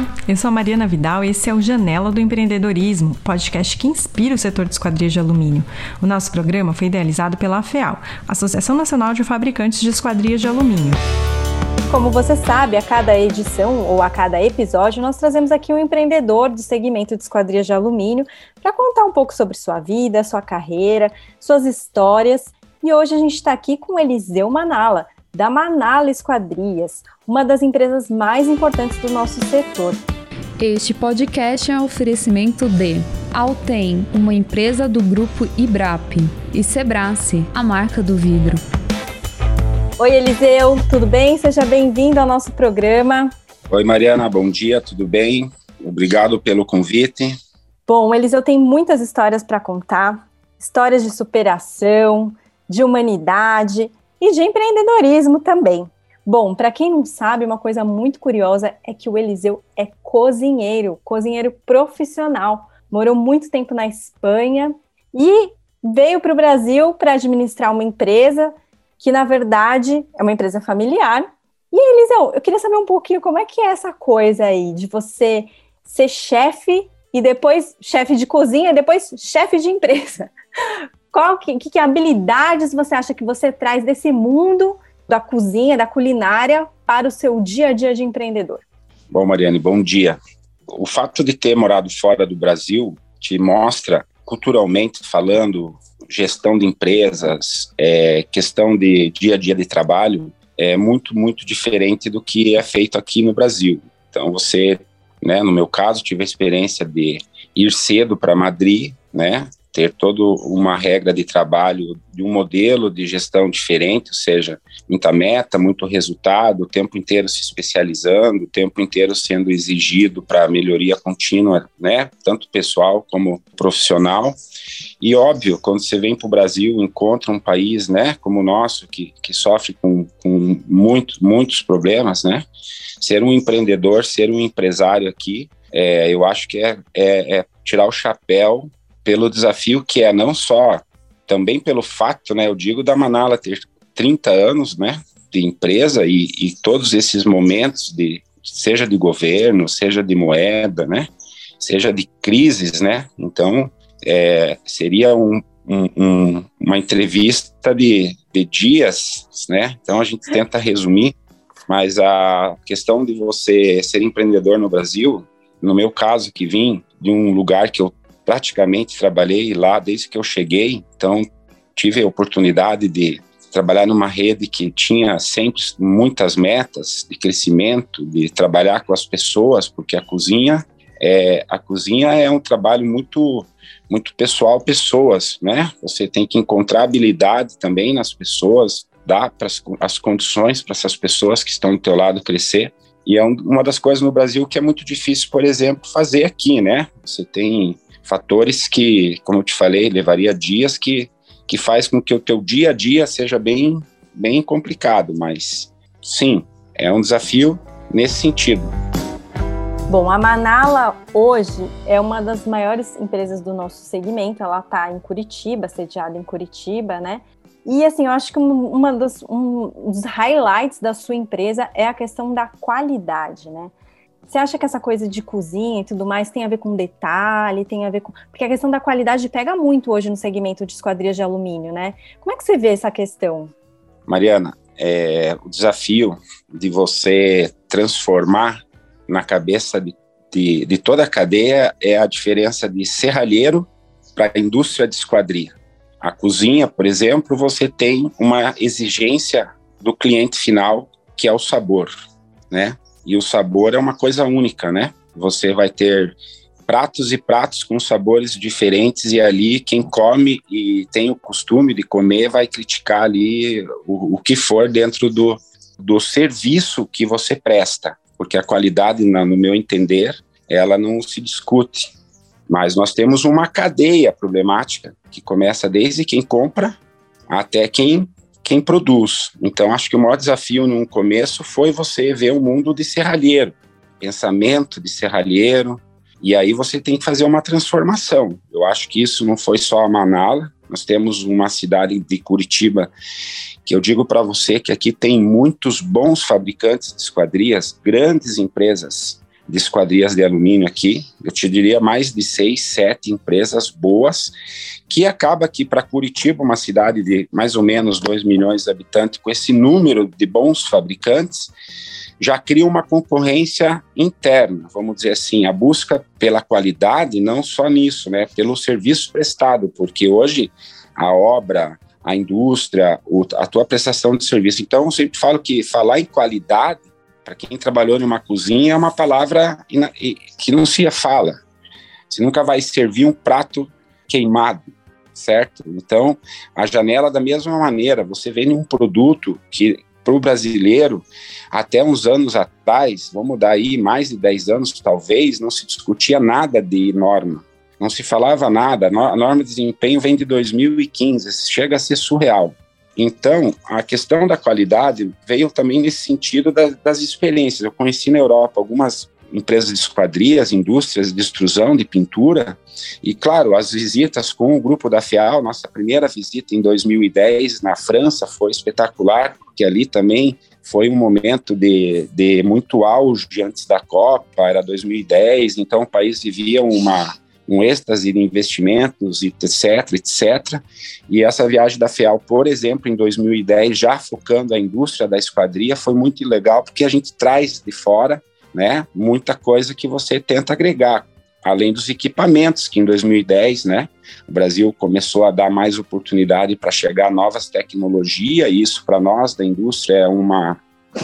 Olá, eu sou a Mariana Vidal e esse é o Janela do Empreendedorismo, podcast que inspira o setor de esquadrias de alumínio. O nosso programa foi idealizado pela AFEAL, Associação Nacional de Fabricantes de Esquadrias de Alumínio. Como você sabe, a cada edição ou a cada episódio, nós trazemos aqui um empreendedor do segmento de esquadrias de alumínio para contar um pouco sobre sua vida, sua carreira, suas histórias. E hoje a gente está aqui com Eliseu Manala, da Manala Esquadrias, uma das empresas mais importantes do nosso setor. Este podcast é um oferecimento de Altem, uma empresa do grupo Ibrap, e Sebrace, a marca do vidro. Oi, Eliseu, tudo bem? Seja bem-vindo ao nosso programa. Oi, Mariana, bom dia, tudo bem? Obrigado pelo convite. Bom, Eliseu tem muitas histórias para contar, histórias de superação, de humanidade e de empreendedorismo também. Bom, para quem não sabe, uma coisa muito curiosa é que o Eliseu é cozinheiro, cozinheiro profissional. Morou muito tempo na Espanha e veio para o Brasil para administrar uma empresa que, na verdade, é uma empresa familiar. E, Eliseu, eu queria saber um pouquinho como é que é essa coisa aí de você ser chefe e depois chefe de cozinha e depois chefe de empresa. Qual que, que, que habilidades você acha que você traz desse mundo da cozinha, da culinária, para o seu dia a dia de empreendedor? Bom, Mariane, bom dia. O fato de ter morado fora do Brasil te mostra, culturalmente falando, gestão de empresas, é, questão de dia a dia de trabalho, é muito, muito diferente do que é feito aqui no Brasil. Então, você, né, no meu caso, tive a experiência de ir cedo para Madrid, né, ter toda uma regra de trabalho de um modelo de gestão diferente, ou seja, muita meta, muito resultado, o tempo inteiro se especializando, o tempo inteiro sendo exigido para melhoria contínua, né, tanto pessoal como profissional. E óbvio, quando você vem para o Brasil, encontra um país, né, como o nosso, que, que sofre com, com muito, muitos problemas, né, ser um empreendedor, ser um empresário aqui, é, eu acho que é, é, é tirar o chapéu pelo desafio que é não só, também pelo fato, né, eu digo da Manala ter 30 anos, né, de empresa e, e todos esses momentos de seja de governo, seja de moeda, né, seja de crises, né, então é, seria um, um, um, uma entrevista de, de dias, né, então a gente tenta resumir, mas a questão de você ser empreendedor no Brasil, no meu caso que vim de um lugar que eu praticamente trabalhei lá desde que eu cheguei, então tive a oportunidade de trabalhar numa rede que tinha sempre muitas metas de crescimento, de trabalhar com as pessoas, porque a cozinha é a cozinha é um trabalho muito muito pessoal, pessoas, né? Você tem que encontrar habilidade também nas pessoas, dar pras, as condições para essas pessoas que estão do teu lado crescer. E é um, uma das coisas no Brasil que é muito difícil, por exemplo, fazer aqui, né? Você tem fatores que, como eu te falei, levaria dias que, que faz com que o teu dia a dia seja bem, bem complicado, mas sim, é um desafio nesse sentido. Bom, a Manala hoje é uma das maiores empresas do nosso segmento. Ela está em Curitiba, sediada em Curitiba, né? E assim, eu acho que uma dos, um dos highlights da sua empresa é a questão da qualidade, né? Você acha que essa coisa de cozinha e tudo mais tem a ver com detalhe, tem a ver com. Porque a questão da qualidade pega muito hoje no segmento de esquadrias de alumínio, né? Como é que você vê essa questão? Mariana, é, o desafio de você transformar na cabeça de, de, de toda a cadeia é a diferença de serralheiro para a indústria de esquadria. A cozinha, por exemplo, você tem uma exigência do cliente final, que é o sabor, né? E o sabor é uma coisa única, né? Você vai ter pratos e pratos com sabores diferentes e ali quem come e tem o costume de comer vai criticar ali o, o que for dentro do, do serviço que você presta, porque a qualidade, no meu entender, ela não se discute. Mas nós temos uma cadeia problemática que começa desde quem compra até quem quem produz. Então, acho que o maior desafio no começo foi você ver o mundo de serralheiro, pensamento de serralheiro, e aí você tem que fazer uma transformação. Eu acho que isso não foi só a Manala, nós temos uma cidade de Curitiba que eu digo para você que aqui tem muitos bons fabricantes de esquadrias, grandes empresas de esquadrias de alumínio aqui. Eu te diria mais de seis, sete empresas boas, que acaba aqui para Curitiba, uma cidade de mais ou menos 2 milhões de habitantes, com esse número de bons fabricantes, já cria uma concorrência interna, vamos dizer assim, a busca pela qualidade, não só nisso, né, pelo serviço prestado, porque hoje a obra, a indústria, a tua prestação de serviço. Então, eu sempre falo que falar em qualidade, para quem trabalhou em uma cozinha, é uma palavra que não se fala. Você nunca vai servir um prato queimado, certo? Então, a janela, da mesma maneira, você vende um produto que, para o brasileiro, até uns anos atrás, vamos dar aí mais de 10 anos talvez, não se discutia nada de norma, não se falava nada. A norma de desempenho vem de 2015, chega a ser surreal. Então, a questão da qualidade veio também nesse sentido das, das experiências. Eu conheci na Europa algumas empresas de esquadrias, indústrias de extrusão, de pintura, e claro, as visitas com o grupo da FIAL, nossa primeira visita em 2010 na França foi espetacular, porque ali também foi um momento de, de muito auge antes da Copa, era 2010, então o país vivia uma, um êxtase de investimentos, etc, etc. E essa viagem da FEAL, por exemplo, em 2010, já focando a indústria da esquadria, foi muito legal, porque a gente traz de fora né, muita coisa que você tenta agregar, além dos equipamentos, que em 2010, né, o Brasil começou a dar mais oportunidade para chegar novas tecnologias, e isso para nós da indústria é uma,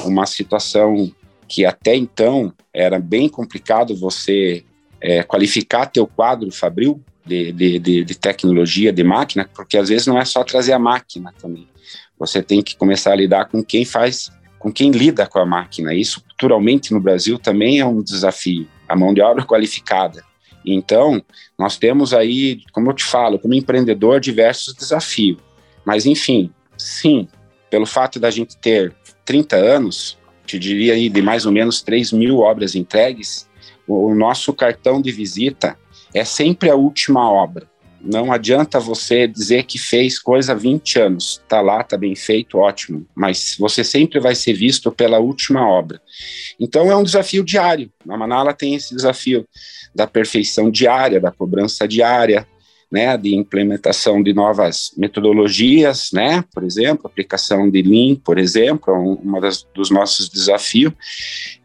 uma situação que até então era bem complicado você é, qualificar teu quadro fabril de, de, de, de, tecnologia, de máquina, porque às vezes não é só trazer a máquina também. Você tem que começar a lidar com quem faz, com quem lida com a máquina. Isso culturalmente no Brasil também é um desafio. A mão de obra qualificada. Então, nós temos aí, como eu te falo, como empreendedor, diversos desafios. Mas, enfim, sim, pelo fato da gente ter 30 anos, te diria aí de mais ou menos 3 mil obras entregues, o nosso cartão de visita é sempre a última obra. Não adianta você dizer que fez coisa há 20 anos. Tá lá, tá bem feito, ótimo. Mas você sempre vai ser visto pela última obra. Então é um desafio diário. A Manala tem esse desafio da perfeição diária, da cobrança diária, né, de implementação de novas metodologias, né, por exemplo, aplicação de Lean, por exemplo, é uma das, dos nossos desafios.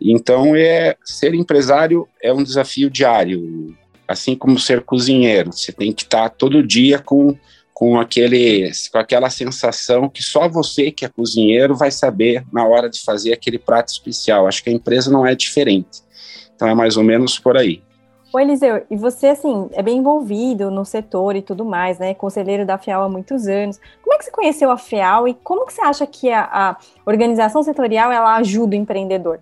Então, é ser empresário é um desafio diário, assim como ser cozinheiro. Você tem que estar todo dia com com aquele com aquela sensação que só você que é cozinheiro vai saber na hora de fazer aquele prato especial. Acho que a empresa não é diferente. Então é mais ou menos por aí. Ô, Eliseu, e você, assim, é bem envolvido no setor e tudo mais, né? Conselheiro da FEAL há muitos anos. Como é que você conheceu a FEAL e como que você acha que a, a organização setorial, ela ajuda o empreendedor?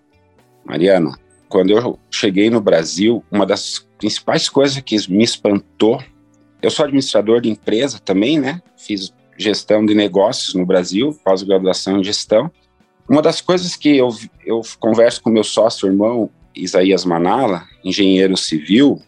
Mariana, quando eu cheguei no Brasil, uma das principais coisas que me espantou, eu sou administrador de empresa também, né? Fiz gestão de negócios no Brasil, pós-graduação em gestão. Uma das coisas que eu, eu converso com meu sócio irmão, Isaías Manala, engenheiro civil,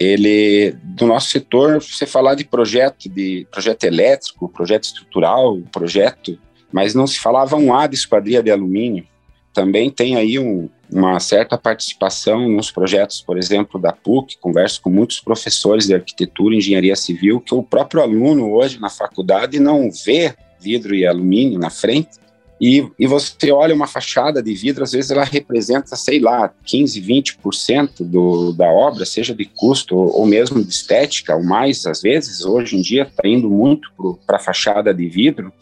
ele do nosso setor, você falar de projeto de projeto elétrico, projeto estrutural, projeto, mas não se falava um A de esquadria de alumínio. Também tem aí um, uma certa participação nos projetos, por exemplo, da PUC, converso com muitos professores de arquitetura e engenharia civil, que o próprio aluno hoje na faculdade não vê vidro e alumínio na frente, e, e você olha uma fachada de vidro, às vezes ela representa, sei lá, 15, 20% do, da obra, seja de custo ou, mesmo de estética, ou mais, às vezes, hoje em dia está indo muito para a fachada de vidro,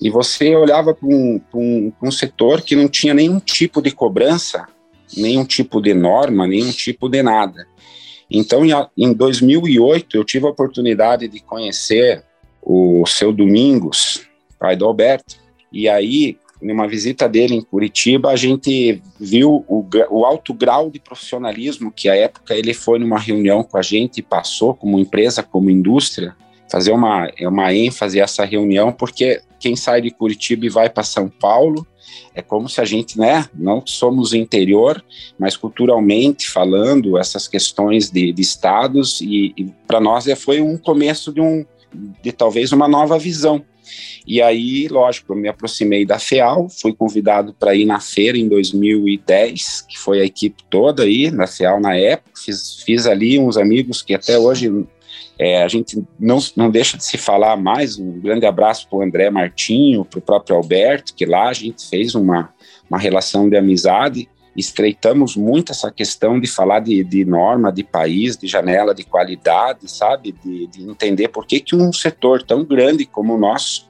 e você olhava para um, um, um setor que não tinha nenhum tipo de cobrança, nenhum tipo de norma, nenhum tipo de nada. Então, em 2008, eu tive a oportunidade de conhecer o seu Domingos, pai do Alberto, e aí, numa visita dele em Curitiba, a gente viu o, o alto grau de profissionalismo que, à época, ele foi numa reunião com a gente e passou como empresa, como indústria, fazer uma, uma ênfase a essa reunião, porque quem sai de Curitiba e vai para São Paulo é como se a gente, né, não somos interior, mas culturalmente falando, essas questões de, de estados, e, e para nós é, foi um começo de, um, de talvez uma nova visão E aí, lógico, eu me aproximei da FEAL, fui convidado para ir na feira em 2010, que foi a equipe toda aí na FEAL na época. Fiz, fiz ali uns amigos que até hoje é, a gente não, não deixa de se falar mais. Um grande abraço para o André Martinho, para o próprio Alberto, que lá a gente fez uma, uma relação de amizade estreitamos muito essa questão de falar de, de norma, de país, de janela de qualidade, sabe? De, de entender por que, que um setor tão grande como o nosso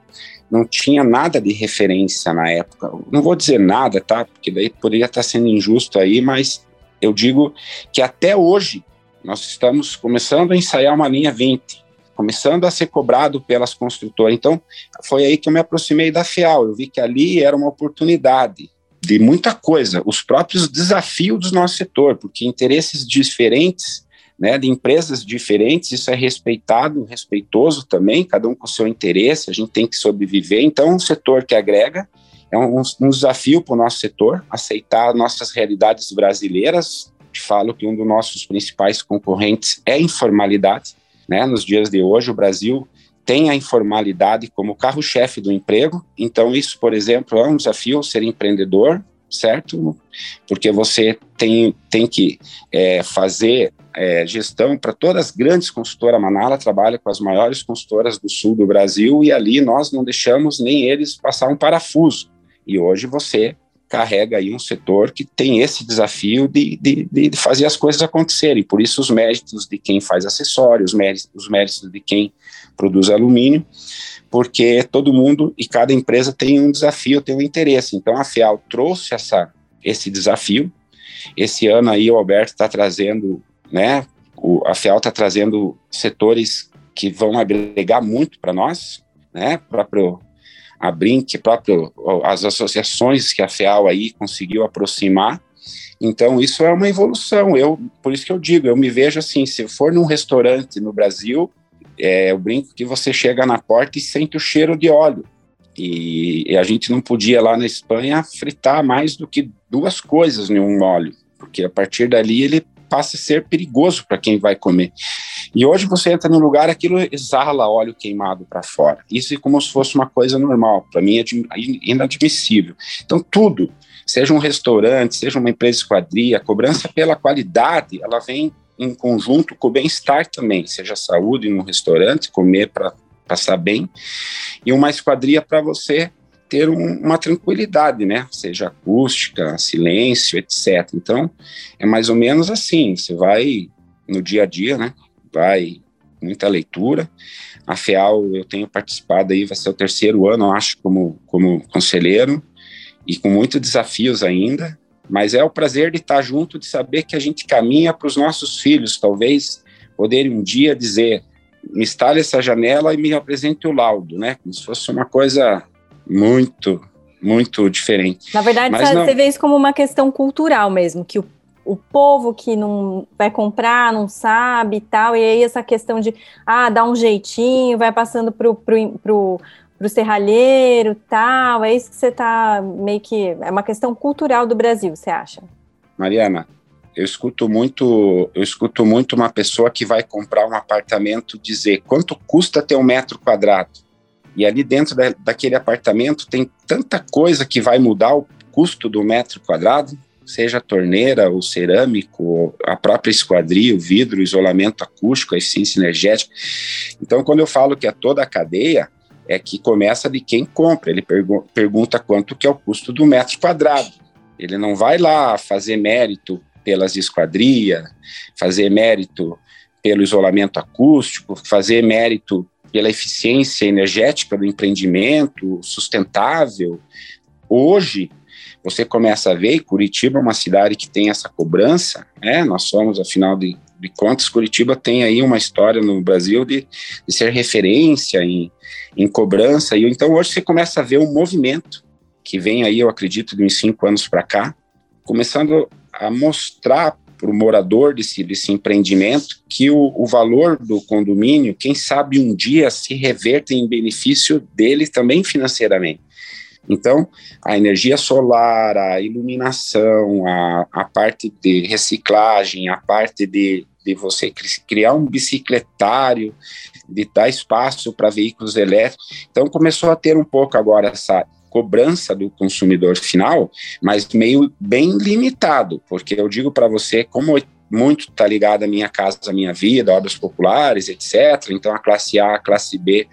não tinha nada de referência na época. Não vou dizer nada, tá? Porque daí poderia estar sendo injusto aí, mas eu digo que até hoje nós estamos começando a ensaiar uma linha 20, começando a ser cobrado pelas construtoras. Então, foi aí que eu me aproximei da FIAL. Eu vi que ali era uma oportunidade de muita coisa, os próprios desafios do nosso setor, porque interesses diferentes, né, de empresas diferentes, isso é respeitado, respeitoso também, cada um com o seu interesse, a gente tem que sobreviver. Então, um setor que agrega é um, um desafio para o nosso setor, aceitar nossas realidades brasileiras. Te falo que um dos nossos principais concorrentes é a informalidade. Né? Nos dias de hoje, o Brasil tem a informalidade como carro-chefe do emprego. Então, isso, por exemplo, é um desafio ser empreendedor, certo? Porque você tem, tem que é, fazer é, gestão para todas as grandes consultoras. A Manala trabalha com as maiores consultoras do sul do Brasil e ali nós não deixamos nem eles passar um parafuso. E hoje você carrega aí um setor que tem esse desafio de, de, de fazer as coisas acontecerem. Por isso, os méritos de quem faz acessórios, os méritos, os méritos de quem produz alumínio, porque todo mundo e cada empresa tem um desafio, tem um interesse. Então a FIAL trouxe essa, esse desafio. Esse ano aí o Alberto está trazendo, né? O, a FIAL está trazendo setores que vão agregar muito para nós, né? Próprio a Brink, próprio as associações que a FIAL aí conseguiu aproximar. Então isso é uma evolução. Eu por isso que eu digo, eu me vejo assim, se for num restaurante no Brasil, é, eu brinco que você chega na porta e sente o cheiro de óleo. E, e, a gente não podia lá na Espanha fritar mais do que duas coisas em um óleo, porque a partir dali ele passa a ser perigoso para quem vai comer. E hoje você entra num lugar, aquilo exala óleo queimado para fora. Isso é como se fosse uma coisa normal. Para mim é inadmissível. Então, tudo, seja um restaurante, seja uma empresa de esquadria, a cobrança pela qualidade, ela vem em conjunto com o bem-estar também, seja saúde no restaurante, comer para passar bem, e uma esquadria para você ter um, uma tranquilidade, né? Seja acústica, silêncio, etc. Então, é mais ou menos assim, você vai no dia a dia, né? Vai muita leitura. A FEAL eu tenho participado aí, vai ser o terceiro ano, eu acho, como, como conselheiro, e com muitos desafios ainda, mas é o prazer de estar junto, de saber que a gente caminha para os nossos filhos, talvez poderem um dia dizer, me instale essa janela e me apresente o laudo, né? Como se fosse uma coisa muito, muito diferente. Na verdade, Mas você vê isso como uma questão cultural mesmo, que o, o povo que não vai comprar não sabe e tal, e aí essa questão de, ah, dá um jeitinho, vai passando para o para o serralheiro tal? É isso que você está meio que. É uma questão cultural do Brasil, você acha? Mariana, eu escuto muito, eu escuto muito uma pessoa que vai comprar um apartamento dizer quanto custa ter um metro quadrado. E ali dentro da, daquele apartamento tem tanta coisa que vai mudar o custo do metro quadrado, seja torneira, ou cerâmico, a própria esquadria, o vidro, o isolamento acústico, a eficiência energética. Então, quando eu falo que é toda a cadeia, é que começa de quem compra. Ele pergu pergunta quanto que é o custo do metro quadrado. Ele não vai lá fazer mérito pelas esquadrias, fazer mérito pelo isolamento acústico, fazer mérito pela eficiência energética do empreendimento sustentável. Hoje, você começa a ver, e Curitiba é uma cidade que tem essa cobrança, né? nós somos, afinal de, de contas, Curitiba tem aí uma história no Brasil de, de ser referência em, em cobrança, e então hoje você começa a ver um movimento que vem aí, eu acredito, de uns cinco anos para cá, começando a mostrar para o morador desse, desse empreendimento que o, o, valor do condomínio, quem sabe um dia se reverte em benefício dele também financeiramente. Então, a energia solar, a iluminação, a, a parte de reciclagem, a parte de, de você criar um bicicletário, de dar espaço para veículos elétricos. Então começou a ter um pouco agora essa cobrança do consumidor final, mas meio bem limitado, porque eu digo para você, como muito está ligado à minha casa, à minha vida, obras populares, etc. Então a classe A, a classe B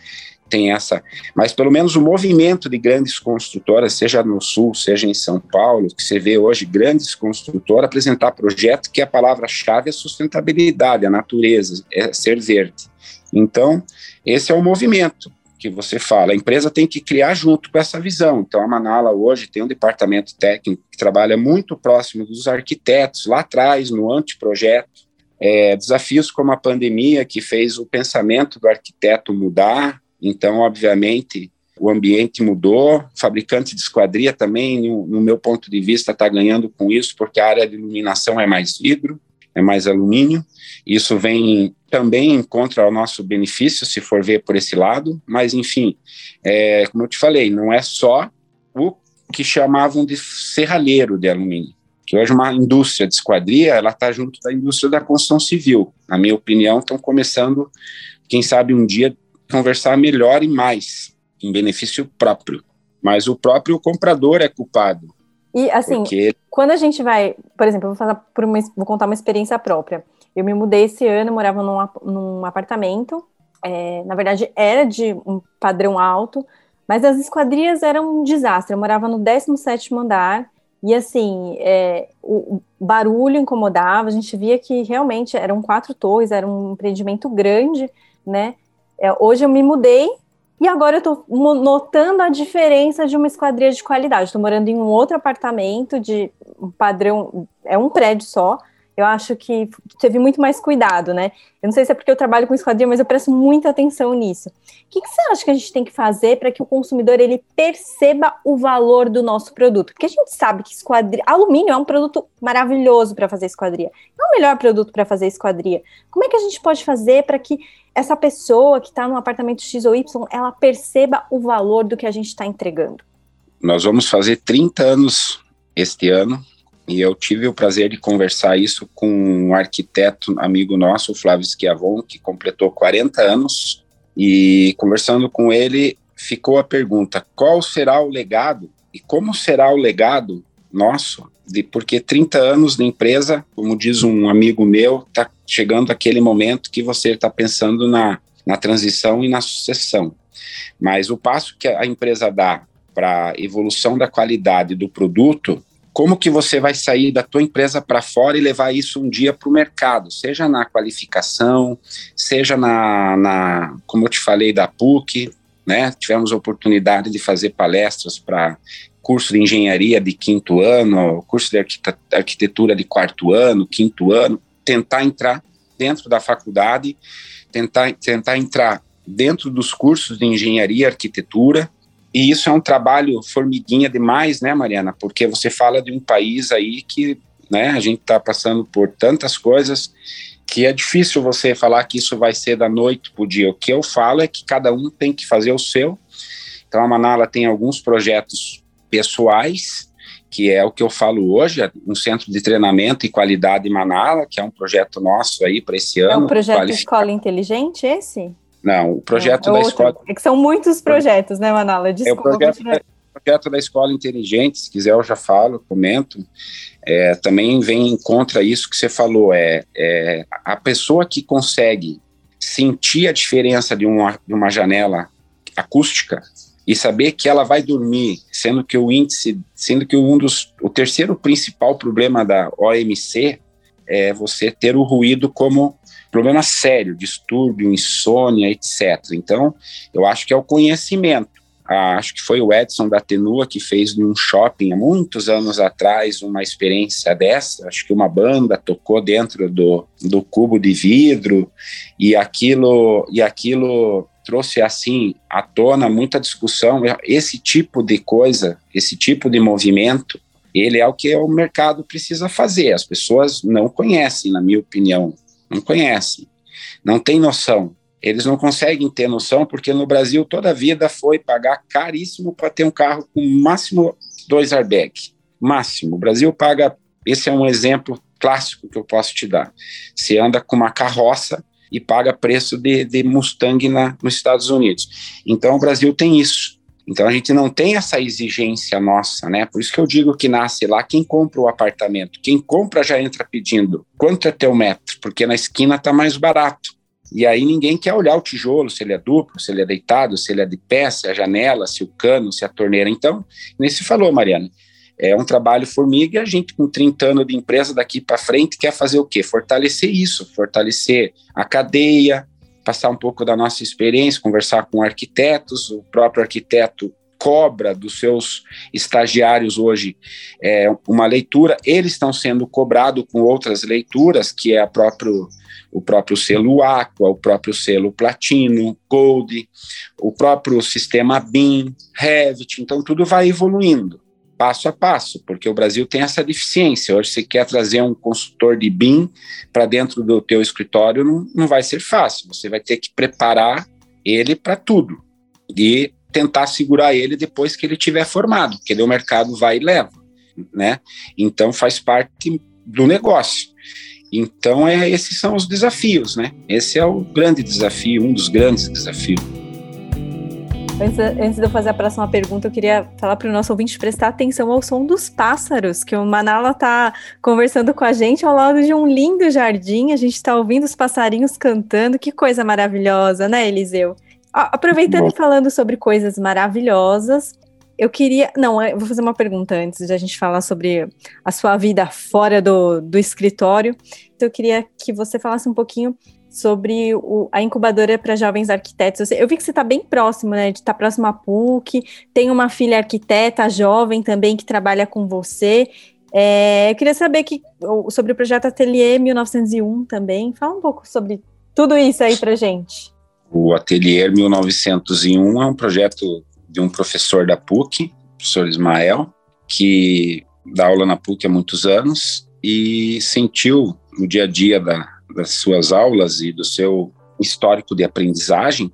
tem essa, mas pelo menos o movimento de grandes construtoras, seja no Sul, seja em São Paulo, que você vê hoje grandes construtoras apresentar projetos que a palavra-chave é sustentabilidade, a natureza, é ser verde. Então, esse é o movimento que você fala. A empresa tem que criar junto com essa visão. Então, a Manala hoje tem um departamento técnico que trabalha muito próximo dos arquitetos, lá atrás, no anteprojeto. É, desafios como a pandemia, que fez o pensamento do arquiteto mudar, então, obviamente, o ambiente mudou, fabricante de esquadria também, no, no meu ponto de vista, está ganhando com isso, porque a área de iluminação é mais vidro, é mais alumínio, isso vem também contra ao nosso benefício, se for ver por esse lado, mas enfim, é, como eu te falei, não é só o que chamavam de serralheiro de alumínio, que hoje uma indústria de esquadria, ela está junto da indústria da construção civil. Na minha opinião, estão começando, quem sabe um dia, conversar melhor e mais, em benefício próprio. Mas o próprio comprador é culpado. E assim, porque... quando a gente vai, por exemplo, eu vou, falar por uma, vou contar uma experiência própria. Eu me mudei esse ano, morava num, num apartamento. É, na verdade, era de um padrão alto, mas as esquadrias eram um desastre. Eu morava no 17 andar, e assim, é, o, o barulho incomodava, a gente via que realmente eram quatro torres, era um empreendimento grande, né? É, hoje eu me mudei e agora eu estou notando a diferença de uma esquadria de qualidade. Estou morando em um outro apartamento de um padrão, é um prédio só, eu acho que teve muito mais cuidado, né? Eu não sei se é porque eu trabalho com esquadria, mas eu presto muita atenção nisso. O que, que você acha que a gente tem que fazer para que o consumidor ele perceba o valor do nosso produto? Porque a gente sabe que esquadria, alumínio é um produto maravilhoso para fazer esquadria. É o melhor produto para fazer esquadria. Como é que a gente pode fazer para que essa pessoa que está no apartamento X ou Y, ela perceba o valor do que a gente está entregando? Nós vamos fazer 30 anos este ano e eu tive o prazer de conversar isso com um arquiteto amigo nosso, o Flávio Schiavon, que completou 40 anos. E conversando com ele, ficou a pergunta: qual será o legado e como será o legado nosso? De, porque 30 anos de empresa, como diz um amigo meu, está chegando aquele momento que você está pensando na, na transição e na sucessão. Mas o passo que a empresa dá para a evolução da qualidade do produto como que você vai sair da tua empresa para fora e levar isso um dia para o mercado, seja na qualificação, seja na, na, como eu te falei, da PUC, né? Tivemos a oportunidade de fazer palestras para curso de engenharia de quinto ano, curso de arquitetura de quarto ano, quinto ano, tentar entrar dentro da faculdade, tentar, tentar entrar dentro dos cursos de engenharia e arquitetura, e isso é um trabalho formiguinha demais, né, Mariana? Porque você fala de um país aí que né, a gente está passando por tantas coisas que é difícil você falar que isso vai ser da noite para o dia. O que eu falo é que cada um tem que fazer o seu. Então a Manala tem alguns projetos pessoais, que é o que eu falo hoje, é um centro de treinamento e qualidade em Manala, que é um projeto nosso aí para esse ano. É um projeto Escola Inteligente esse? Não, o projeto é, da escola. É que são muitos projetos, né, Manala? Desculpa. É o projeto, da, projeto da escola inteligente, se quiser eu já falo, comento. É, também vem contra isso que você falou. É, é a pessoa que consegue sentir a diferença de uma, de uma janela acústica e saber que ela vai dormir, sendo que o índice, sendo que um dos, o terceiro principal problema da OMC é você ter o ruído como problema sério, distúrbio, insônia, etc. Então, eu acho que é o conhecimento. Ah, acho que foi o Edson da Tenua que fez num shopping há muitos anos atrás uma experiência dessa. Acho que uma banda tocou dentro do, do cubo de vidro e aquilo e aquilo trouxe assim à tona muita discussão. Esse tipo de coisa, esse tipo de movimento, ele é o que o mercado precisa fazer. As pessoas não conhecem, na minha opinião, não conhecem, não tem noção. Eles não conseguem ter noção porque no Brasil toda a vida foi pagar caríssimo para ter um carro com máximo dois airbags. Máximo. O Brasil paga, esse é um exemplo clássico que eu posso te dar. Você anda com uma carroça e paga preço de, de Mustang na, nos Estados Unidos. Então o Brasil tem isso. Então a gente não tem essa exigência nossa, né? Por isso que eu digo que nasce lá quem compra o apartamento. Quem compra já entra pedindo quanto é teu metro, porque na esquina está mais barato. E aí ninguém quer olhar o tijolo, se ele é duplo, se ele é deitado, se ele é de pé, se é a janela, se o cano, se é a torneira. Então, nem se falou, Mariana. É um trabalho formiga e a gente, com 30 anos de empresa daqui para frente, quer fazer o quê? Fortalecer isso, fortalecer a cadeia, passar um pouco da nossa experiência, conversar com arquitetos, o próprio arquiteto cobra dos seus estagiários hoje é, uma leitura, eles estão sendo cobrados com outras leituras, que é a próprio, o próprio selo Aqua, o próprio selo Platino, Gold, o próprio sistema BIM, Revit, então tudo vai evoluindo passo a passo, porque o Brasil tem essa deficiência. Hoje, se quer trazer um consultor de BIM para dentro do teu escritório, não, não vai ser fácil. Você vai ter que preparar ele para tudo e tentar segurar ele depois que ele tiver formado, porque o mercado vai e leva, né? Então, faz parte do negócio. Então, é, esses são os desafios, né? Esse é o grande desafio, um dos grandes desafios. Antes, antes, de eu fazer a próxima pergunta, eu queria falar para o nosso ouvinte prestar atenção ao som dos pássaros, que o Manala está conversando com a gente ao lado de um lindo jardim. A gente está ouvindo os passarinhos cantando. Que coisa maravilhosa, né, Eliseu? Aproveitando e falando sobre coisas maravilhosas, eu queria. Não, eu vou fazer uma pergunta antes de a gente falar sobre a sua vida fora do, do escritório. Então, eu queria que você falasse um pouquinho sobre o, a incubadora para jovens arquitetos. Eu vi que você está bem próximo, né? De estar tá próximo à PUC, tem uma filha arquiteta jovem também que trabalha com você. É, eu queria saber que, sobre o projeto Ateliê 1901 também. Fala um pouco sobre tudo isso aí para gente. O Ateliê 1901 é um projeto de um professor da PUC, professor Ismael, que dá aula na PUC há muitos anos e sentiu no dia a dia da, das suas aulas e do seu histórico de aprendizagem,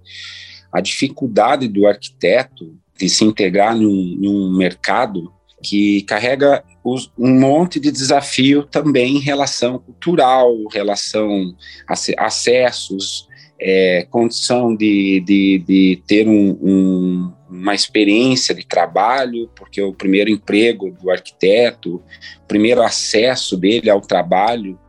a dificuldade do arquiteto de se integrar num, num mercado que carrega os, um monte de desafio também em relação cultural, relação a acessos, é, condição de, de, de ter um, um, uma experiência de trabalho, porque o primeiro emprego do arquiteto, o primeiro acesso dele ao trabalho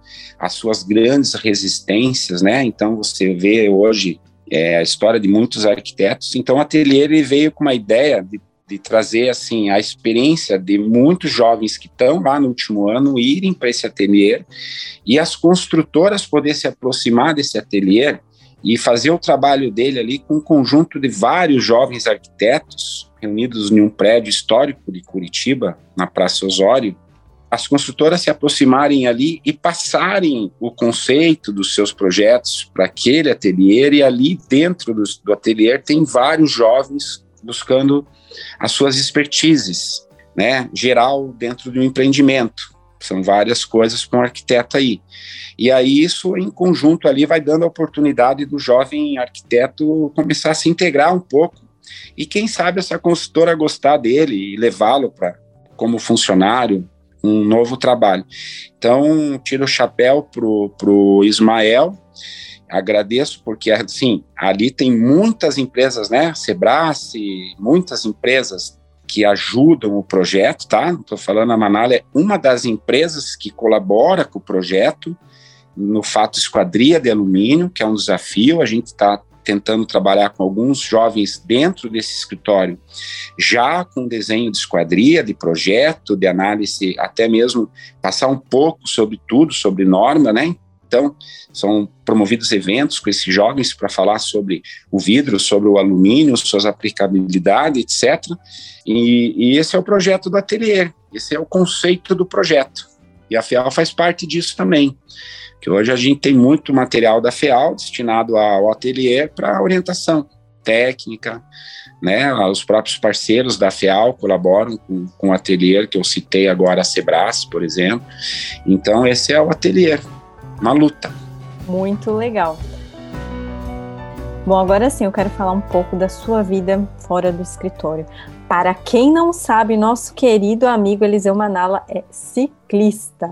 as suas grandes resistências, né? Então você vê hoje é, a história de muitos arquitetos. Então o ateliê ele veio com uma ideia de, de trazer assim a experiência de muitos jovens que estão lá no último ano irem para esse ateliê e as construtoras poder se aproximar desse ateliê e fazer o trabalho dele ali com um conjunto de vários jovens arquitetos reunidos em um prédio histórico de Curitiba, na Praça Osório, as construtoras se aproximarem ali e passarem o conceito dos seus projetos para aquele ateliê, e ali dentro do, do ateliê tem vários jovens buscando as suas expertises, né, geral dentro do empreendimento. São várias coisas para um arquiteto aí. E aí isso em conjunto ali vai dando a oportunidade do jovem arquiteto começar a se integrar um pouco e quem sabe essa consultora gostar dele e levá-lo para como funcionário um novo trabalho. Então, tiro o chapéu pro, pro Ismael, agradeço porque assim ali tem muitas empresas, né? Sebrae, muitas empresas que ajudam o projeto, tá? Estou falando a Manala é uma das empresas que colabora com o projeto no fato esquadria de alumínio, que é um desafio. A gente está tentando trabalhar com alguns jovens dentro desse escritório, já com desenho de esquadria, de projeto, de análise, até mesmo passar um pouco sobre tudo, sobre norma, né? Então, são promovidos eventos com esses jovens para falar sobre o vidro, sobre o alumínio, suas aplicabilidades, etc. E, e esse é o projeto do ateliê, esse é o conceito do projeto. E a FEAL faz parte disso também que hoje a gente tem muito material da FEAL destinado ao ateliê para orientação técnica, né? Os próprios parceiros da FEAL colaboram com, com o ateliê que eu citei agora, a Sebras, por exemplo. Então, esse é o ateliê, uma luta. Muito legal. Bom, agora sim, eu quero falar um pouco da sua vida fora do escritório. Para quem não sabe, nosso querido amigo Eliseu Manala é ciclista.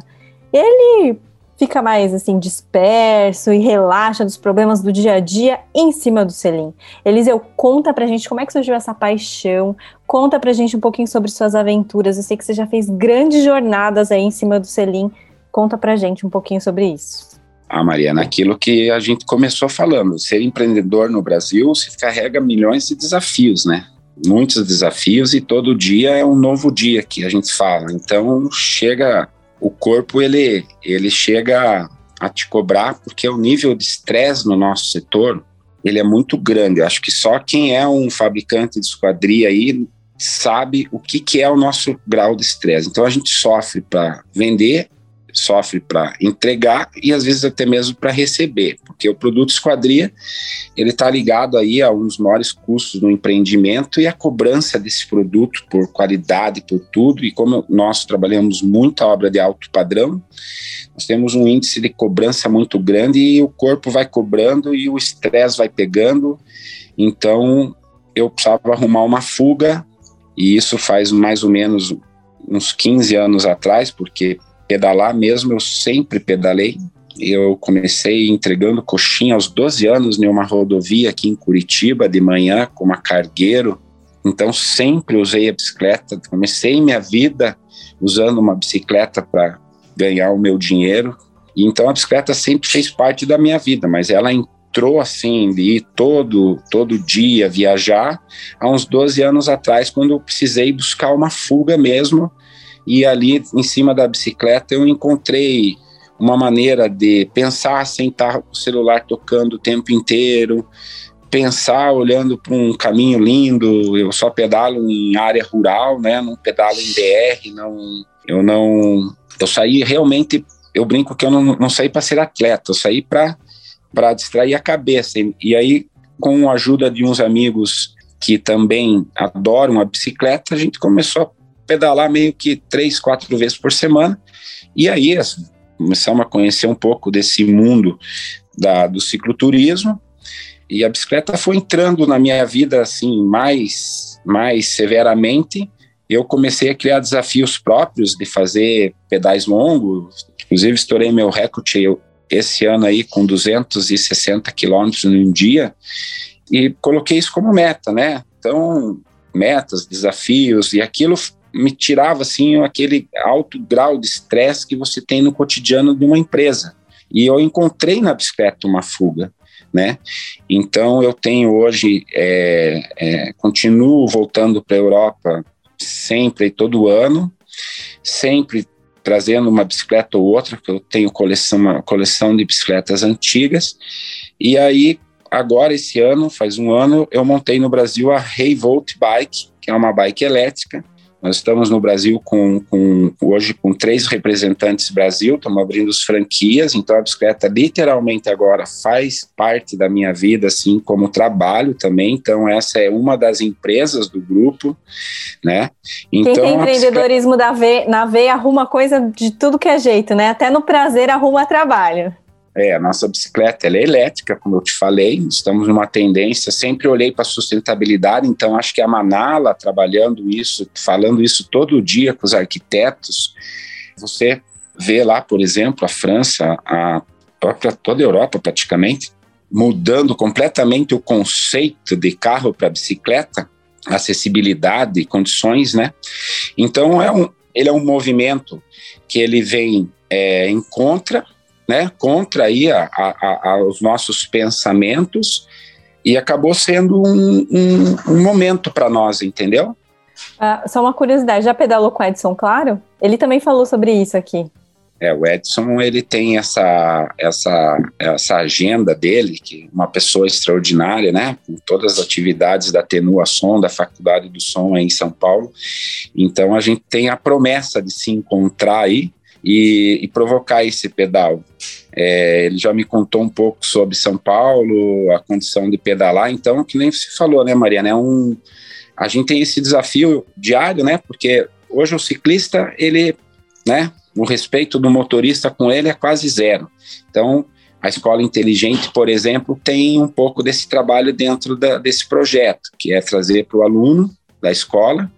ele fica mais assim disperso e relaxa dos problemas do dia a dia em cima do selim. Eliseu, conta pra gente como é que surgiu essa paixão, conta pra gente um pouquinho sobre suas aventuras. Eu sei que você já fez grandes jornadas aí em cima do selim. Conta pra gente um pouquinho sobre isso. Ah, Mariana, aquilo que a gente começou falando, ser empreendedor no Brasil se carrega milhões de desafios, né? Muitos desafios e todo dia é um novo dia que a gente fala. Então chega o corpo ele, ele chega a te cobrar porque o nível de estresse no nosso setor ele é muito grande. Eu acho que só quem é um fabricante de esquadria aí sabe o que, que é o nosso grau de estresse. Então a gente sofre para vender sofre para entregar e às vezes até mesmo para receber, porque o produto esquadria ele está ligado aí a uns maiores custos no empreendimento e a cobrança desse produto por qualidade, por tudo. E como nós trabalhamos muita obra de alto padrão, nós temos um índice de cobrança muito grande e o corpo vai cobrando e o estresse vai pegando. Então eu precisava arrumar uma fuga e isso faz mais ou menos uns 15 anos atrás, porque pedalar mesmo, eu sempre pedalei. Eu comecei entregando coxinha aos 12 anos em uma rodovia aqui em Curitiba de manhã com uma cargueiro. Então sempre usei a bicicleta. Comecei minha vida usando uma bicicleta para ganhar o meu dinheiro. E então a bicicleta sempre fez parte da minha vida, mas ela entrou assim de ir todo todo dia viajar há uns 12 anos atrás quando eu precisei buscar uma fuga mesmo e ali em cima da bicicleta eu encontrei uma maneira de pensar sem estar o celular tocando o tempo inteiro, pensar olhando para um caminho lindo. Eu só pedalo em área rural, né? Não pedalo em BR, não. Eu não. Eu saí realmente. Eu brinco que eu não, não saí para ser atleta, eu saí para para distrair a cabeça. E, aí, com a ajuda de uns amigos que também adoram a bicicleta, a gente começou pedalar meio que três, quatro vezes por semana. E aí começamos a conhecer um pouco desse mundo da, do cicloturismo. E a bicicleta foi entrando na minha vida assim mais, mais severamente. Eu comecei a criar desafios próprios de fazer pedais longos. Inclusive, estourei meu recorde esse ano aí com 260 quilômetros num dia e coloquei isso como meta, né? Então, metas, desafios, e aquilo me tirava assim aquele alto grau de estresse que você tem no cotidiano de uma empresa. E eu encontrei na bicicleta uma fuga, né? Então eu tenho hoje, é, é, continuo voltando para a Europa sempre e todo ano, sempre trazendo uma bicicleta ou outra, porque eu tenho coleção, uma coleção de bicicletas antigas. E aí, agora, esse ano, faz um ano, eu montei no Brasil a Revolt Bike, que é uma bike elétrica, nós estamos no Brasil com, com, hoje com três representantes Brasil, estamos abrindo as franquias, então a bicicleta literalmente agora faz parte da minha vida, assim como trabalho também. Então essa é uma das empresas do grupo, né? Então, Quem tem empreendedorismo bicicleta... da ve na veia arruma coisa de tudo que é jeito, né? Até no prazer arruma trabalho. É, a nossa bicicleta é elétrica, como eu te falei, estamos numa tendência, sempre olhei para a sustentabilidade, então acho que a Manala, trabalhando isso, falando isso todo dia com os arquitetos, você vê lá, por exemplo, a França, a própria toda a Europa praticamente, mudando completamente o conceito de carro para bicicleta, acessibilidade, condições, né? Então é um, ele é um movimento que ele vem é, em contra né, contra aí a, a, a, os nossos pensamentos e acabou sendo um, um, um momento para nós, entendeu? Ah, só uma curiosidade, já pedalou com o Edson Claro? Ele também falou sobre isso aqui. É, o Edson ele tem essa, essa, essa agenda dele, que é uma pessoa extraordinária, né? Com todas as atividades da Tenua Som, da Faculdade do Som em São Paulo. Então a gente tem a promessa de se encontrar aí e, e provocar esse pedal. É, ele já me contou um pouco sobre São Paulo, a condição de pedalar, então, que nem você falou, né, Mariana, é um, a gente tem esse desafio diário, né, porque hoje o ciclista, ele, né, o respeito do motorista com ele é quase zero. Então, a escola inteligente, por exemplo, tem um pouco desse trabalho dentro da, desse projeto, que é trazer para o aluno da escola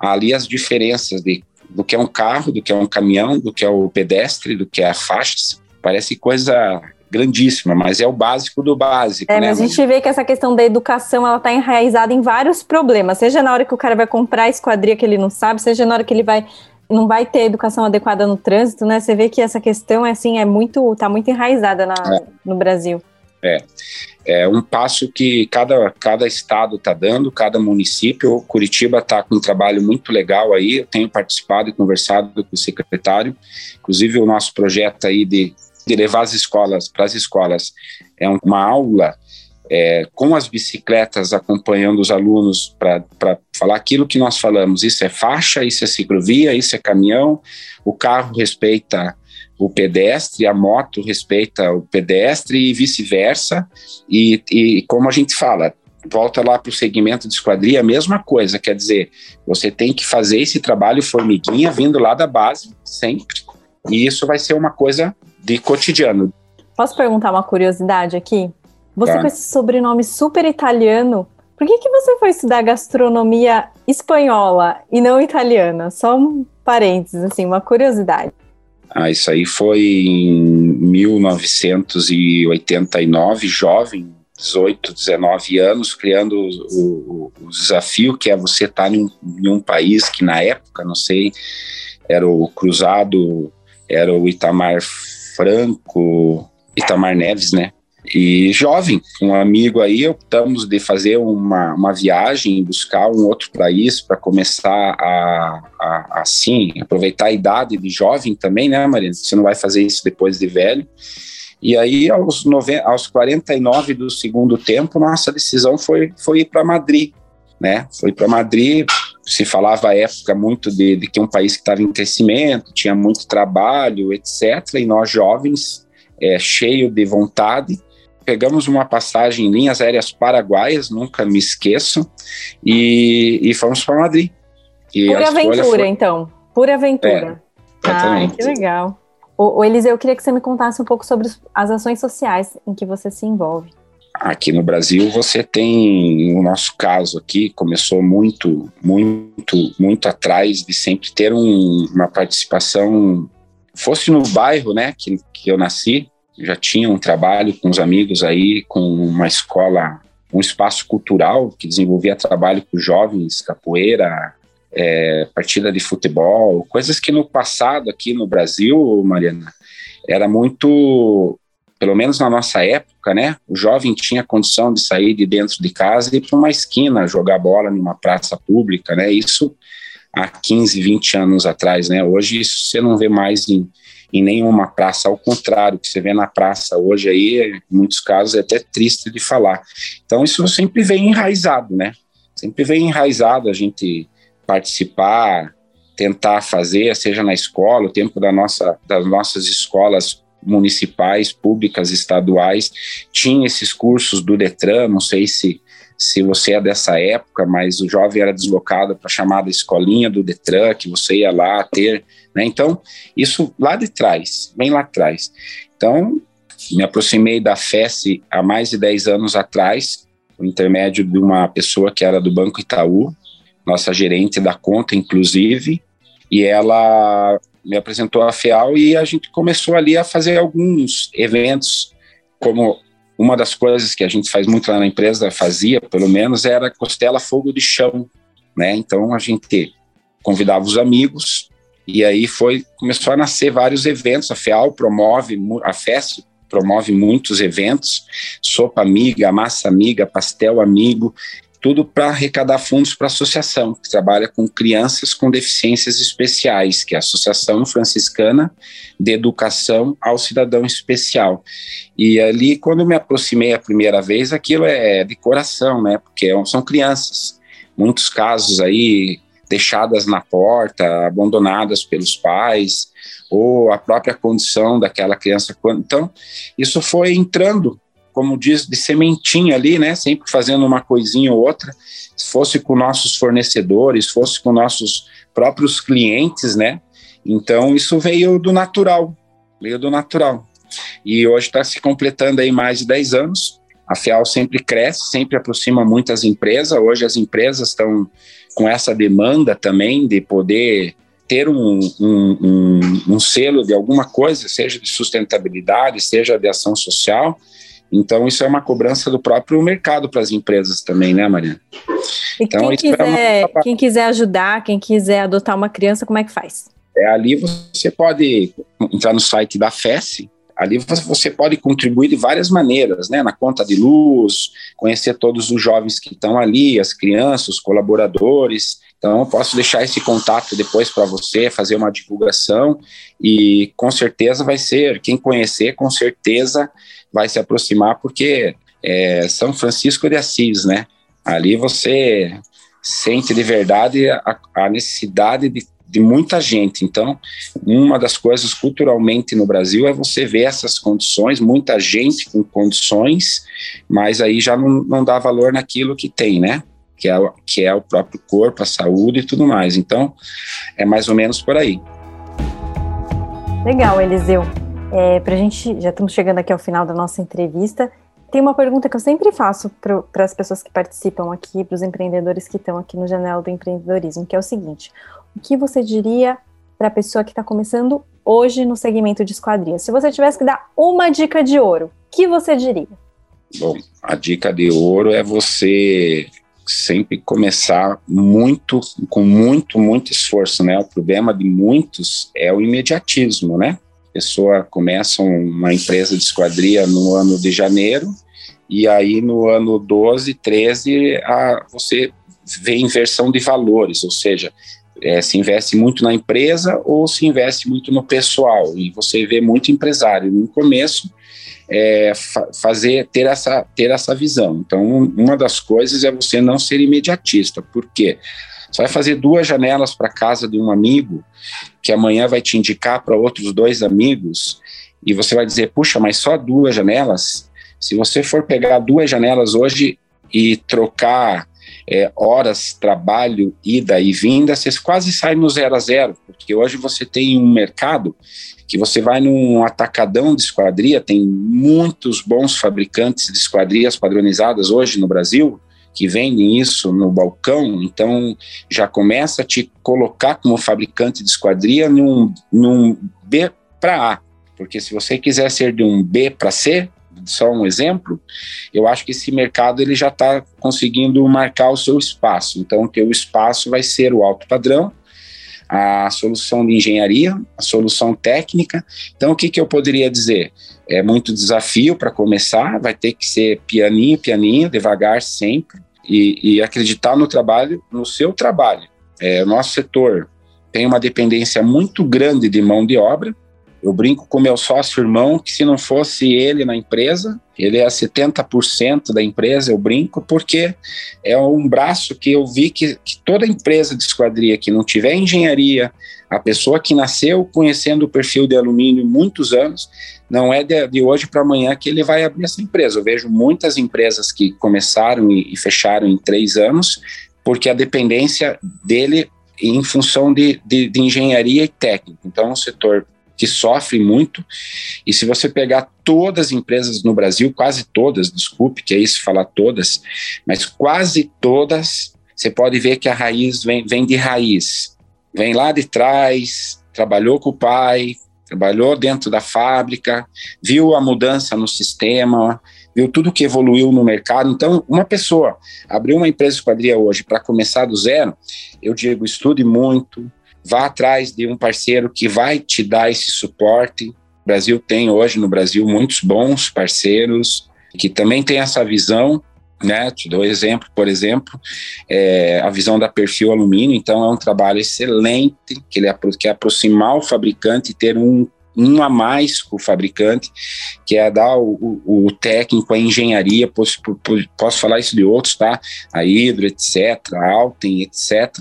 ali as diferenças de do que é um carro, do que é um caminhão, do que é o pedestre, do que é a faixa. Parece coisa grandíssima, mas é o básico do básico. É, né? mas a gente vê que essa questão da educação ela está enraizada em vários problemas, seja na hora que o cara vai comprar a esquadria que ele não sabe, seja na hora que ele vai não vai ter educação adequada no trânsito, né? Você vê que essa questão assim é muito, tá muito enraizada na, é. no Brasil. É, é um passo que cada, cada estado está dando, cada município. Curitiba está com um trabalho muito legal aí. Eu tenho participado e conversado com o secretário. Inclusive o nosso projeto aí de, de levar as escolas para as escolas é uma aula é, com as bicicletas acompanhando os alunos para falar aquilo que nós falamos. Isso é faixa, isso é ciclovia, isso é caminhão. O carro respeita o pedestre, a moto respeita o pedestre e vice-versa. E, e como a gente fala, volta lá para o segmento de esquadria, a mesma coisa, quer dizer, você tem que fazer esse trabalho formiguinha vindo lá da base, sempre, e isso vai ser uma coisa de cotidiano. Posso perguntar uma curiosidade aqui? Você tá. com esse sobrenome super italiano, por que, que você foi estudar gastronomia espanhola e não italiana? Só um parênteses, assim, uma curiosidade. Ah, isso aí foi em 1989, jovem, 18, 19 anos, criando o, o, o desafio que é você estar em, em, um país que na época, não sei, era o Cruzado, era o Itamar Franco, Itamar Neves, né? E jovem, um amigo aí, optamos de fazer uma, uma viagem, buscar um outro país para começar a, a, assim, aproveitar a idade de jovem também, né, Marina? Você não vai fazer isso depois de velho. E aí, aos, aos 49 do segundo tempo, nossa decisão foi, foi ir para Madrid, né? Foi para Madrid. Se falava à época muito de, de que um país que estava em crescimento, tinha muito trabalho, etc. E nós jovens, é, cheio de vontade, pegamos uma passagem em linhas aéreas paraguaias, nunca me esqueço, e, e fomos para Madrid. E Pura aventura, foi... então. Pura aventura. É, ah, que legal. O, o Eliseu, eu queria que você me contasse um pouco sobre as ações sociais em que você se envolve. Aqui no Brasil você tem o nosso caso aqui começou muito, muito, muito atrás de sempre ter um, uma participação fosse no bairro, né, que, que eu nasci, já tinha um trabalho com os amigos aí, com uma escola, um espaço cultural que desenvolvia trabalho com jovens, capoeira, é, partida de futebol, coisas que no passado aqui no Brasil, Mariana, era muito, pelo menos na nossa época, né? O jovem tinha condição de sair de dentro de casa e ir para uma esquina jogar bola numa praça pública, né? Isso há 15, 20 anos atrás, né? Hoje isso você não vê mais em, em nenhuma praça, ao contrário, que você vê na praça hoje aí, em muitos casos é até triste de falar. Então isso sempre vem enraizado, né? Sempre vem enraizado a gente participar, tentar fazer, seja na escola, o tempo da nossa, das nossas escolas municipais, públicas, estaduais, tinha esses cursos do Detran, não sei se se você é dessa época, mas o jovem era deslocado para a chamada escolinha do Detran, que você ia lá ter, né? Então, isso lá de trás, bem lá atrás. Então, me aproximei da FES há mais de 10 anos atrás, por intermédio de uma pessoa que era do Banco Itaú, nossa gerente da conta, inclusive, e ela me apresentou a FEAL e a gente começou ali a fazer alguns eventos, como uma das coisas que a gente faz muito lá na empresa, fazia pelo menos, era costela fogo de chão, né? Então a gente convidava os amigos e aí foi começou a nascer vários eventos. A FEAL promove, a FES promove muitos eventos, sopa amiga, massa amiga, pastel amigo, tudo para arrecadar fundos para a associação, que trabalha com crianças com deficiências especiais, que é a Associação Franciscana de Educação ao Cidadão Especial. E ali, quando me aproximei a primeira vez, aquilo é de coração, né? Porque é são crianças. Muitos casos aí deixadas na porta, abandonadas pelos pais, ou a própria condição daquela criança. Então, isso foi entrando como diz, de sementinha ali, né? Sempre fazendo uma coisinha ou outra, fosse com nossos fornecedores, fosse com nossos próprios clientes, né? Então isso veio do natural, veio do natural. E hoje está se completando aí mais de 10 anos. A FIAL sempre cresce, sempre aproxima muitas empresas. Hoje as empresas estão com essa demanda também de poder ter um, um, um, um, selo de alguma coisa, seja de sustentabilidade, seja de ação social. Então, isso é uma cobrança do próprio mercado para as empresas também, né, Mariana? E então, quem, quiser, é uma... quem quiser ajudar, quem quiser adotar uma criança, como é que faz? É, ali você pode entrar no site da FES, ali você pode contribuir de várias maneiras, né? Na conta de luz, conhecer todos os jovens que estão ali, as crianças, os colaboradores. Então, eu posso deixar esse contato depois para você, fazer uma divulgação e com certeza vai ser, quem conhecer, com certeza vai se aproximar, porque é São Francisco de Assis, né? Ali você sente de verdade a, a necessidade de de muita gente. Então, uma das coisas culturalmente no Brasil é você ver essas condições, muita gente com condições, mas aí já não, não dá valor naquilo que tem, né? Que é, que é o próprio corpo, a saúde e tudo mais. Então, é mais ou menos por aí. Legal, Eliseu. É, para a gente, já estamos chegando aqui ao final da nossa entrevista. Tem uma pergunta que eu sempre faço para as pessoas que participam aqui, para os empreendedores que estão aqui no Janela do Empreendedorismo, que é o seguinte: o que você diria para a pessoa que está começando hoje no segmento de esquadrias? Se você tivesse que dar uma dica de ouro, o que você diria? Bom, a dica de ouro é você sempre começar muito, com muito, muito esforço, né? O problema de muitos é o imediatismo, né? A pessoa começa uma empresa de esquadria no ano de janeiro, e aí no ano 12, 13, a, você vê inversão de valores, ou seja, é, se investe muito na empresa ou se investe muito no pessoal. E você vê muito empresário no começo é, fa fazer ter essa, ter essa visão. Então, uma das coisas é você não ser imediatista. Por quê? Você vai fazer duas janelas para casa de um amigo, que amanhã vai te indicar para outros dois amigos, e você vai dizer, puxa, mas só duas janelas? Se você for pegar duas janelas hoje e trocar é, horas, trabalho, ida e vinda, você quase sai no zero a zero, porque hoje você tem um mercado que você vai num atacadão de esquadria, tem muitos bons fabricantes de esquadrias padronizadas hoje no Brasil, que vendem isso no balcão, então já começa a te colocar como fabricante de esquadria num, num B para A, porque se você quiser ser de um B para C, só um exemplo, eu acho que esse mercado ele já está conseguindo marcar o seu espaço. Então, o teu espaço vai ser o alto padrão, a solução de engenharia, a solução técnica. Então, o que, que eu poderia dizer? É muito desafio para começar, vai ter que ser pianinho, pianinho, devagar sempre, e, e acreditar no trabalho, no seu trabalho. É, o nosso setor tem uma dependência muito grande de mão de obra, eu brinco com meu sócio irmão que se não fosse ele na empresa, ele é 70% da empresa, eu brinco, porque é um braço que eu vi que, que, toda empresa de esquadria que não tiver engenharia, a pessoa que nasceu conhecendo o perfil de alumínio muitos anos, não é de, de hoje para amanhã que ele vai abrir essa empresa. Eu vejo muitas empresas que começaram e, e fecharam em três anos, porque a dependência dele em função de, de, de engenharia e técnica. Então, é um setor que sofrem muito. E se você pegar todas as empresas no Brasil, quase todas, desculpe que é isso falar todas, mas quase todas, você pode ver que a raiz vem, vem de raiz. Vem lá de trás, trabalhou com o pai, trabalhou dentro da fábrica, viu a mudança no sistema, viu tudo que evoluiu no mercado. Então, uma pessoa abriu uma empresa de quadrilha hoje para começar do zero, eu digo, estude muito, vá atrás de um parceiro que vai te dar esse suporte. O Brasil tem hoje no Brasil muitos bons parceiros que também têm essa visão, né? Te dou exemplo, por exemplo, é, a visão da Perfil Alumínio. Então é um trabalho excelente que ele quer aproximar o fabricante e ter um um a mais com o fabricante, que é dar o, o, o técnico, a engenharia, posso, posso falar isso de outros, tá? A Hidro, etc., a Alten, etc.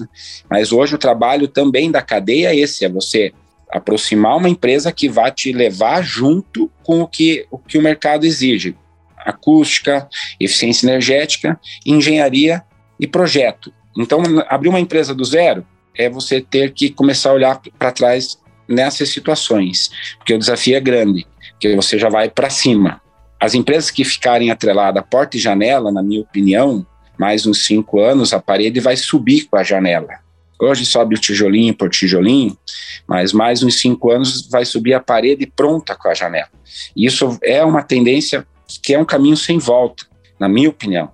Mas hoje o trabalho também da cadeia é esse, é você aproximar uma empresa que vai te levar junto com o que o, que o mercado exige. Acústica, eficiência energética, engenharia e projeto. Então, abrir uma empresa do zero é você ter que começar a olhar para trás nessas situações, porque o desafio é grande, que você já vai para cima. As empresas que ficarem atreladas a porta e janela, na minha opinião, mais uns cinco anos, a parede vai subir com a janela. Hoje sobe o tijolinho por tijolinho, mas mais uns cinco anos vai subir a parede pronta com a janela. E isso é uma tendência que é um caminho sem volta, na minha opinião.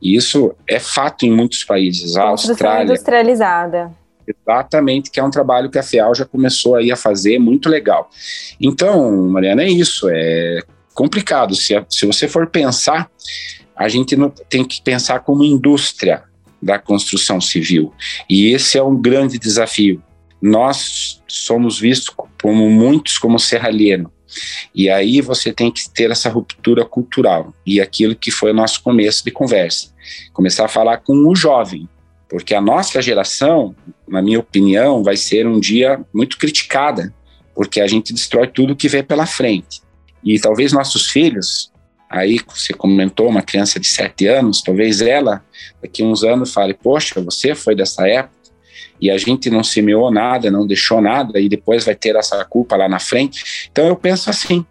E isso é fato em muitos países. A Austrália. industrializada. Exatamente, que é um trabalho que a FEAL já começou aí a fazer, muito legal. Então, Mariana, é isso, é complicado. Se, se você for pensar, a gente não, tem que pensar como indústria da construção civil. E esse é um grande desafio. Nós somos vistos como muitos como serralheiro. E aí você tem que ter essa ruptura cultural. E aquilo que foi o nosso começo de conversa. Começar a falar com o jovem. Porque a nossa geração, na minha opinião, vai ser um dia muito criticada, porque a gente destrói tudo que vem pela frente. E talvez nossos filhos, aí você comentou uma criança de sete anos, talvez ela daqui uns anos fale, poxa, você foi dessa época e a gente não semeou nada, não deixou nada e depois vai ter essa culpa lá na frente. Então eu penso assim,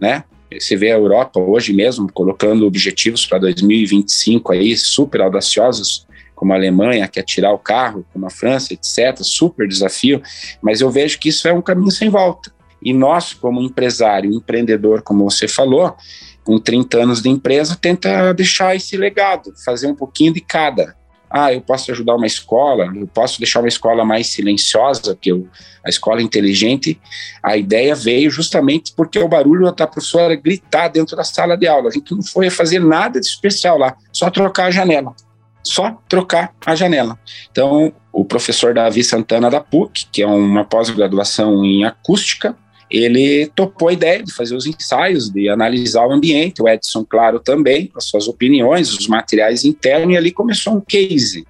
né? Você vê a Europa hoje mesmo colocando objetivos para 2025 aí super audaciosos, como a Alemanha quer tirar o carro, como a França, etc. Super desafio, mas eu vejo que isso é um caminho sem volta. E nós, como empresário, empreendedor, como você falou, com 30 anos de empresa, tenta deixar esse legado, fazer um pouquinho de cada. Ah, eu posso ajudar uma escola, eu posso deixar uma escola mais silenciosa, porque eu, a escola inteligente, a ideia veio justamente porque o barulho da professora gritar dentro da sala de aula. A gente não foi fazer nada de especial lá, só trocar a janela. Só trocar a janela. Então, o professor Davi Santana da PUC, que é uma pós-graduação em acústica, ele topou a ideia de fazer os ensaios, de analisar o ambiente, o Edson, claro, também, as suas opiniões, os materiais internos, e ali começou um case,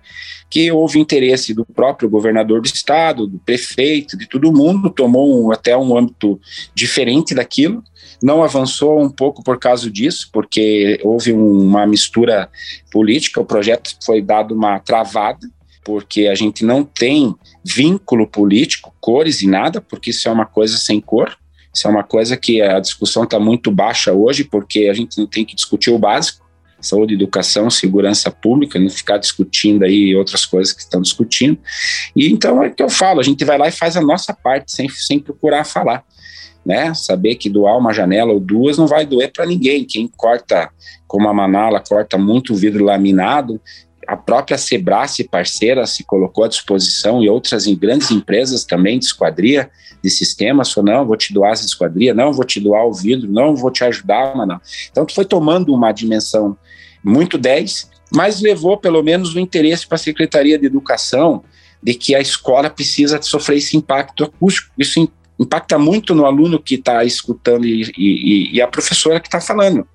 que houve interesse do próprio governador do estado, do prefeito, de todo mundo, tomou um, até um âmbito diferente daquilo, não avançou um pouco por causa disso, porque houve um, uma mistura política, o projeto foi dado uma travada, porque a gente não tem vínculo político, cores e nada, porque isso é uma coisa sem cor. Isso é uma coisa que a discussão está muito baixa hoje, porque a gente não tem que discutir o básico, saúde, educação, segurança pública, não ficar discutindo aí outras coisas que estão discutindo. E então é o que eu falo, a gente vai lá e faz a nossa parte, sem, sem procurar falar. Né? Saber que doar uma janela ou duas não vai doer para ninguém. Quem corta, como a Manala, corta muito vidro laminado, a própria Sebrace parceira se colocou à disposição e outras grandes empresas também de esquadria, de sistemas, falou, não, vou te doar essa esquadria, não, vou te doar o vidro, não, vou te ajudar, não. Então, foi tomando uma dimensão muito 10, mas levou pelo menos o interesse para a Secretaria de Educação de que a escola precisa sofrer esse impacto acústico. Isso impacta muito no aluno que está escutando e, e, e a professora que está falando.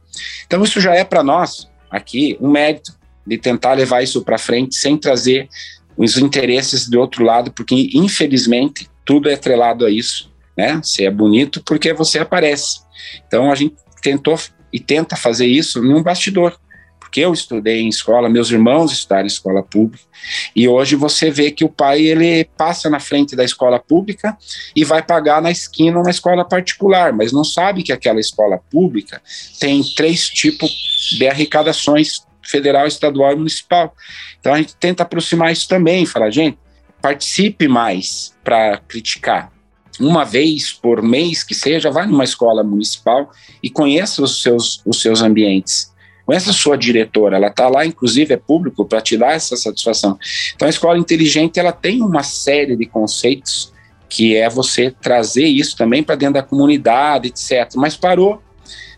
Então, isso já é para nós aqui um mérito de tentar levar isso para frente sem trazer os interesses do outro lado, porque infelizmente tudo é atrelado a isso, né? Você é bonito porque você aparece. Então a gente tentou e tenta fazer isso num bastidor, eu estudei em escola, meus irmãos estudaram em escola pública, e hoje você vê que o pai ele passa na frente da escola pública e vai pagar na esquina uma escola particular, mas não sabe que aquela escola pública tem três tipos de arrecadações federal, estadual e municipal. Então a gente tenta aproximar isso também, falar, gente, participe mais para criticar. Uma vez por mês que seja, vá numa escola municipal e conheça os seus, os seus ambientes. Conheça a sua diretora, ela está lá, inclusive é público, para te dar essa satisfação. Então a escola inteligente ela tem uma série de conceitos que é você trazer isso também para dentro da comunidade, etc. Mas parou,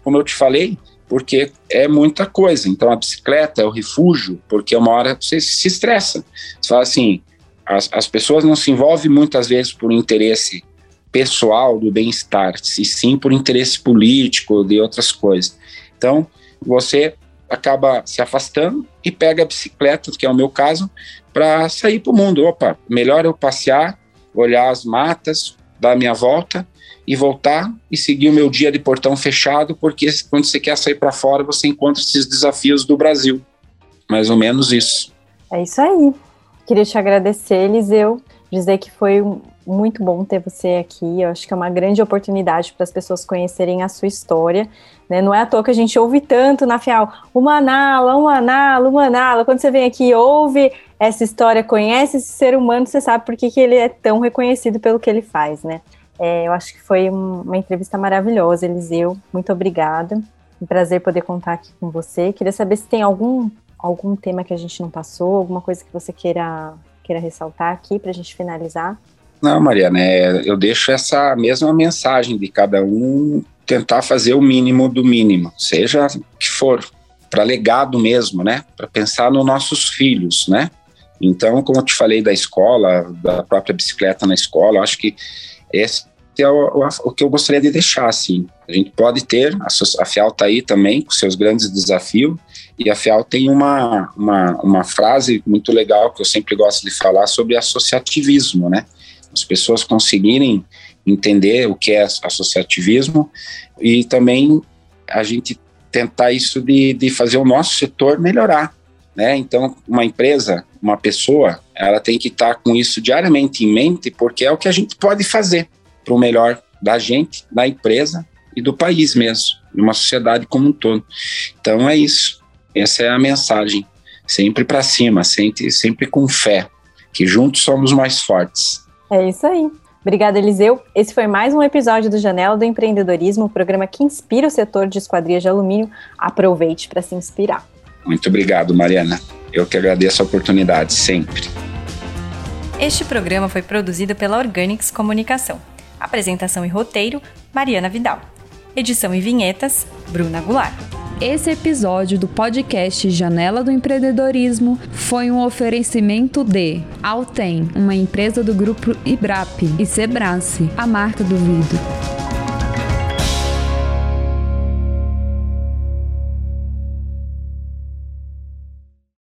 como eu te falei, porque é muita coisa. Então a bicicleta é o refúgio, porque uma hora você se estressa. Você fala assim, as, as pessoas não se envolvem muitas vezes por interesse pessoal do bem-estar, e sim por interesse político, de outras coisas. Então, você acaba se afastando e pega a bicicleta, que é o meu caso, para sair para o mundo. Opa, melhor eu passear, olhar as matas, dar a minha volta e voltar e seguir o meu dia de portão fechado, porque quando você quer sair para fora, você encontra esses desafios do Brasil. Mais ou menos isso. É isso aí. Queria te agradecer, Eliseu, dizer que foi muito bom ter você aqui. Eu acho que é uma grande oportunidade para as pessoas conhecerem a sua história. Né? Não é à toa que a gente ouve tanto na Fial, uma nala, uma nala, uma nala. Quando você vem aqui e ouve essa história, conhece esse ser humano, você sabe por que, que ele é tão reconhecido pelo que ele faz, né? É, eu acho que foi uma entrevista maravilhosa, Eliseu. Muito obrigada. Um prazer poder contar aqui com você. Queria saber se tem algum, algum tema que a gente não passou, alguma coisa que você queira, queira ressaltar aqui para a gente finalizar. Não, Mariana, é, eu deixo essa mesma mensagem de cada um tentar fazer o mínimo do mínimo, seja que for, para legado mesmo, né? Para pensar nos nossos filhos, né? Então, como eu te falei da escola, da própria bicicleta na escola, acho que esse é o, o, que eu gostaria de deixar, assim. A gente pode ter, a, FIAL está aí também, com seus grandes desafios, e a FIAL tem uma, uma, uma frase muito legal que eu sempre gosto de falar sobre associativismo, né? As pessoas conseguirem entender o que é associativismo e também a gente tentar isso de, de fazer o nosso setor melhorar, né? Então, uma empresa, uma pessoa, ela tem que estar com isso diariamente em mente, porque é o que a gente pode fazer para o melhor da gente, da empresa e do país mesmo, de uma sociedade como um todo. Então é isso. Essa é a mensagem. Sempre para cima, sempre, sempre com fé, que juntos somos mais fortes. É isso aí. Obrigada, Eliseu. Esse foi mais um episódio do Janela do Empreendedorismo, o programa que inspira o setor de esquadrias de alumínio. Aproveite para se inspirar. Muito obrigado, Mariana. Eu que agradeço a oportunidade, sempre. Este programa foi produzido pela Organics Comunicação. Apresentação e roteiro: Mariana Vidal. Edição e vinhetas: Bruna Goulart. Esse episódio do podcast Janela do Empreendedorismo foi um oferecimento de Altem, uma empresa do grupo Ibrap, e Sebrace, a marca do vidro.